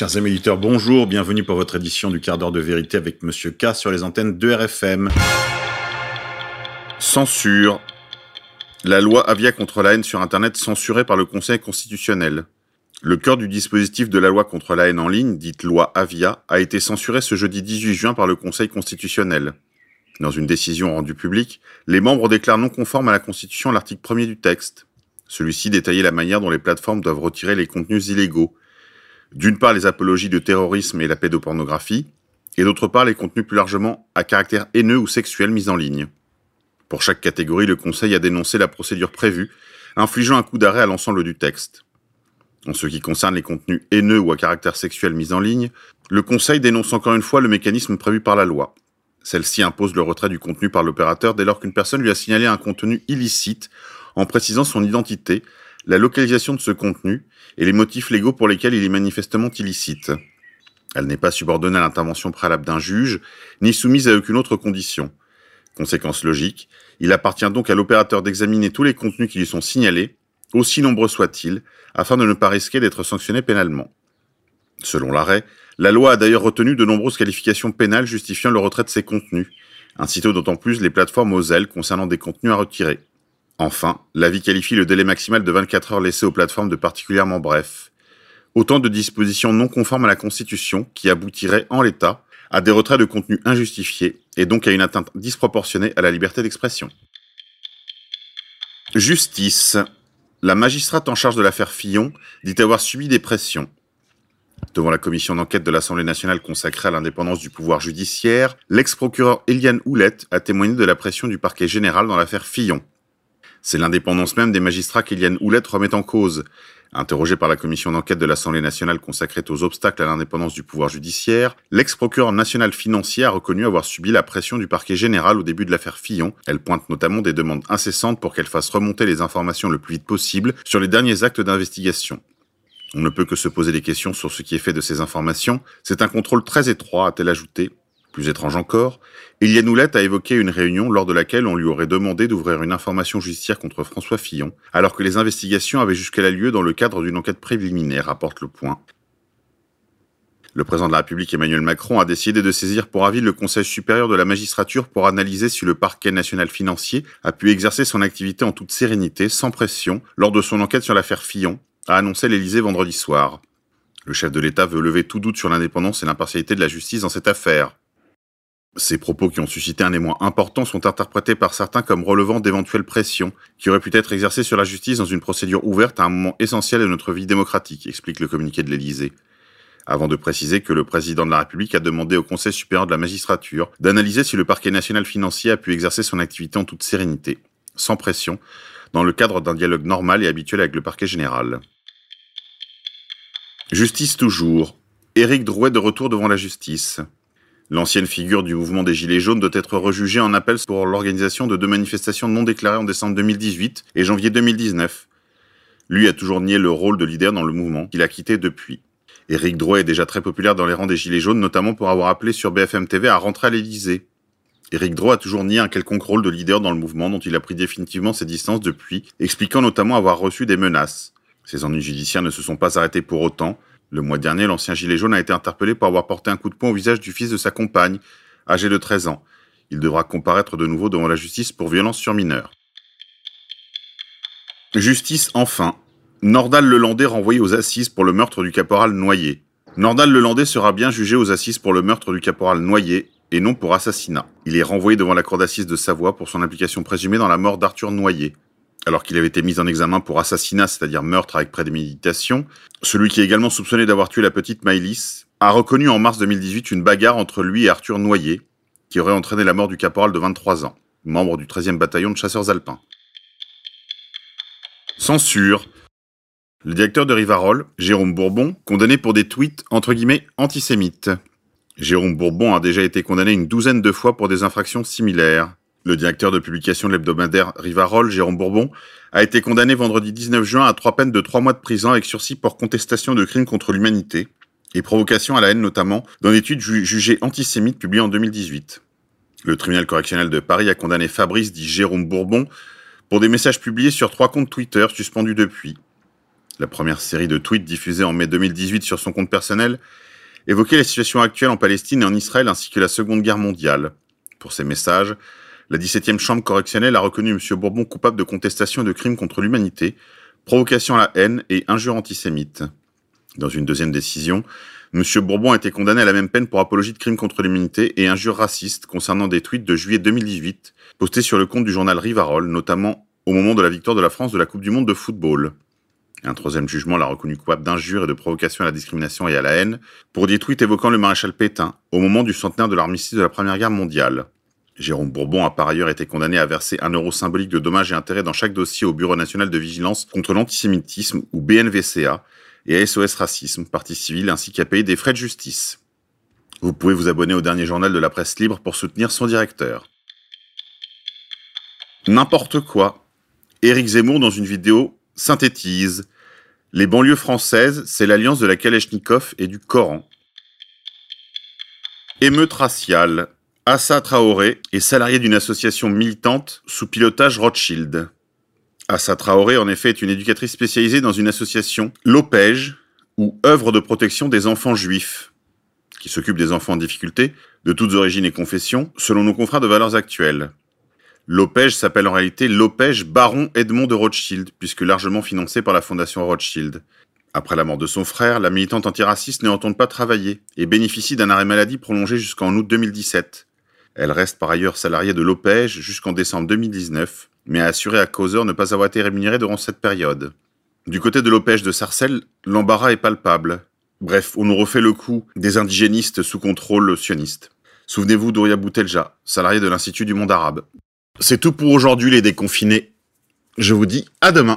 Chers amis bonjour, bienvenue pour votre édition du quart d'heure de vérité avec Monsieur K sur les antennes de RFM. Censure. La loi Avia contre la haine sur Internet censurée par le Conseil constitutionnel. Le cœur du dispositif de la loi contre la haine en ligne, dite loi Avia, a été censuré ce jeudi 18 juin par le Conseil constitutionnel. Dans une décision rendue publique, les membres déclarent non conforme à la Constitution l'article 1er du texte. Celui-ci détaillait la manière dont les plateformes doivent retirer les contenus illégaux, d'une part les apologies de terrorisme et la pédopornographie, et d'autre part les contenus plus largement à caractère haineux ou sexuel mis en ligne. Pour chaque catégorie, le Conseil a dénoncé la procédure prévue, infligeant un coup d'arrêt à l'ensemble du texte. En ce qui concerne les contenus haineux ou à caractère sexuel mis en ligne, le Conseil dénonce encore une fois le mécanisme prévu par la loi. Celle-ci impose le retrait du contenu par l'opérateur dès lors qu'une personne lui a signalé un contenu illicite en précisant son identité, la localisation de ce contenu et les motifs légaux pour lesquels il est manifestement illicite. Elle n'est pas subordonnée à l'intervention préalable d'un juge, ni soumise à aucune autre condition. Conséquence logique, il appartient donc à l'opérateur d'examiner tous les contenus qui lui sont signalés, aussi nombreux soient-ils, afin de ne pas risquer d'être sanctionné pénalement. Selon l'arrêt, la loi a d'ailleurs retenu de nombreuses qualifications pénales justifiant le retrait de ces contenus, ainsi d'autant plus les plateformes aux ailes concernant des contenus à retirer. Enfin, l'avis qualifie le délai maximal de 24 heures laissé aux plateformes de particulièrement bref. Autant de dispositions non conformes à la Constitution qui aboutiraient, en l'état, à des retraits de contenus injustifiés et donc à une atteinte disproportionnée à la liberté d'expression. Justice. La magistrate en charge de l'affaire Fillon dit avoir subi des pressions. Devant la commission d'enquête de l'Assemblée nationale consacrée à l'indépendance du pouvoir judiciaire, l'ex-procureur Eliane Houlette a témoigné de la pression du parquet général dans l'affaire Fillon. C'est l'indépendance même des magistrats qu'Eliane Houlette remet en cause. Interrogé par la commission d'enquête de l'Assemblée nationale consacrée aux obstacles à l'indépendance du pouvoir judiciaire, l'ex-procureur national financier a reconnu avoir subi la pression du parquet général au début de l'affaire Fillon. Elle pointe notamment des demandes incessantes pour qu'elle fasse remonter les informations le plus vite possible sur les derniers actes d'investigation. On ne peut que se poser des questions sur ce qui est fait de ces informations. C'est un contrôle très étroit, a-t-elle ajouté. Plus étrange encore, Eliane Houlette a évoqué une réunion lors de laquelle on lui aurait demandé d'ouvrir une information judiciaire contre François Fillon, alors que les investigations avaient jusqu'à lieu dans le cadre d'une enquête préliminaire, rapporte le point. Le président de la République Emmanuel Macron a décidé de saisir pour avis le Conseil supérieur de la magistrature pour analyser si le parquet national financier a pu exercer son activité en toute sérénité, sans pression, lors de son enquête sur l'affaire Fillon, a annoncé l'Élysée vendredi soir. Le chef de l'État veut lever tout doute sur l'indépendance et l'impartialité de la justice dans cette affaire. Ces propos qui ont suscité un émoi important sont interprétés par certains comme relevant d'éventuelles pressions qui auraient pu être exercées sur la justice dans une procédure ouverte à un moment essentiel de notre vie démocratique, explique le communiqué de l'Élysée. Avant de préciser que le président de la République a demandé au Conseil supérieur de la magistrature d'analyser si le parquet national financier a pu exercer son activité en toute sérénité, sans pression, dans le cadre d'un dialogue normal et habituel avec le parquet général. Justice toujours. Éric Drouet de retour devant la justice. L'ancienne figure du mouvement des Gilets jaunes doit être rejugée en appel pour l'organisation de deux manifestations non déclarées en décembre 2018 et janvier 2019. Lui a toujours nié le rôle de leader dans le mouvement, qu'il a quitté depuis. Éric Drouet est déjà très populaire dans les rangs des Gilets jaunes, notamment pour avoir appelé sur BFM TV à rentrer à l'Élysée. Éric Drouet a toujours nié un quelconque rôle de leader dans le mouvement dont il a pris définitivement ses distances depuis, expliquant notamment avoir reçu des menaces. Ses ennuis judiciaires ne se sont pas arrêtés pour autant, le mois dernier, l'ancien gilet jaune a été interpellé pour avoir porté un coup de poing au visage du fils de sa compagne, âgé de 13 ans. Il devra comparaître de nouveau devant la justice pour violence sur mineur. Justice enfin. Nordal Lelandais renvoyé aux assises pour le meurtre du caporal Noyer. Nordal Lelandais sera bien jugé aux assises pour le meurtre du caporal Noyer et non pour assassinat. Il est renvoyé devant la cour d'assises de Savoie pour son implication présumée dans la mort d'Arthur Noyer, alors qu'il avait été mis en examen pour assassinat, c'est-à-dire meurtre avec préméditation, celui qui est également soupçonné d'avoir tué la petite Maïlis, a reconnu en mars 2018 une bagarre entre lui et Arthur Noyer, qui aurait entraîné la mort du caporal de 23 ans, membre du 13e bataillon de chasseurs alpins. Censure. Le directeur de Rivarol, Jérôme Bourbon, condamné pour des tweets entre guillemets antisémites. Jérôme Bourbon a déjà été condamné une douzaine de fois pour des infractions similaires. Le directeur de publication de l'hebdomadaire Rivarol, Jérôme Bourbon, a été condamné vendredi 19 juin à trois peines de trois mois de prison avec sursis pour contestation de crimes contre l'humanité et provocation à la haine notamment dans une étude jugée antisémite publiée en 2018. Le tribunal correctionnel de Paris a condamné Fabrice dit Jérôme Bourbon pour des messages publiés sur trois comptes Twitter suspendus depuis. La première série de tweets diffusée en mai 2018 sur son compte personnel évoquait la situation actuelle en Palestine et en Israël ainsi que la Seconde Guerre mondiale. Pour ces messages, la 17e chambre correctionnelle a reconnu M. Bourbon coupable de contestation et de crimes contre l'humanité, provocation à la haine et injure antisémite. Dans une deuxième décision, M. Bourbon a été condamné à la même peine pour apologie de crimes contre l'humanité et injure raciste concernant des tweets de juillet 2018 postés sur le compte du journal Rivarol, notamment au moment de la victoire de la France de la Coupe du Monde de football. Un troisième jugement l'a reconnu coupable d'injure et de provocation à la discrimination et à la haine pour des tweets évoquant le maréchal Pétain au moment du centenaire de l'armistice de la Première Guerre mondiale. Jérôme Bourbon a par ailleurs été condamné à verser un euro symbolique de dommages et intérêts dans chaque dossier au Bureau national de vigilance contre l'antisémitisme ou BNVCA et à SOS Racisme, partie civile, ainsi qu'à payer des frais de justice. Vous pouvez vous abonner au dernier journal de la presse libre pour soutenir son directeur. N'importe quoi. Éric Zemmour, dans une vidéo, synthétise. Les banlieues françaises, c'est l'alliance de la Kalachnikov et du Coran. Émeute raciale. Assa Traoré est salarié d'une association militante sous pilotage Rothschild. Assa Traoré, en effet, est une éducatrice spécialisée dans une association, l'OPEJ, ou œuvre de protection des enfants juifs, qui s'occupe des enfants en difficulté, de toutes origines et confessions, selon nos confrères de valeurs actuelles. L'OPEJ s'appelle en réalité l'OPEJ Baron Edmond de Rothschild, puisque largement financé par la fondation Rothschild. Après la mort de son frère, la militante antiraciste ne retourne pas travailler et bénéficie d'un arrêt maladie prolongé jusqu'en août 2017. Elle reste par ailleurs salariée de l'OPEJ jusqu'en décembre 2019, mais a assuré à Causeur ne pas avoir été rémunérée durant cette période. Du côté de l'OPEJ de Sarcelles, l'embarras est palpable. Bref, on nous refait le coup des indigénistes sous contrôle sioniste. Souvenez-vous d'Ouria Boutelja, salarié de l'Institut du monde arabe. C'est tout pour aujourd'hui les déconfinés. Je vous dis à demain.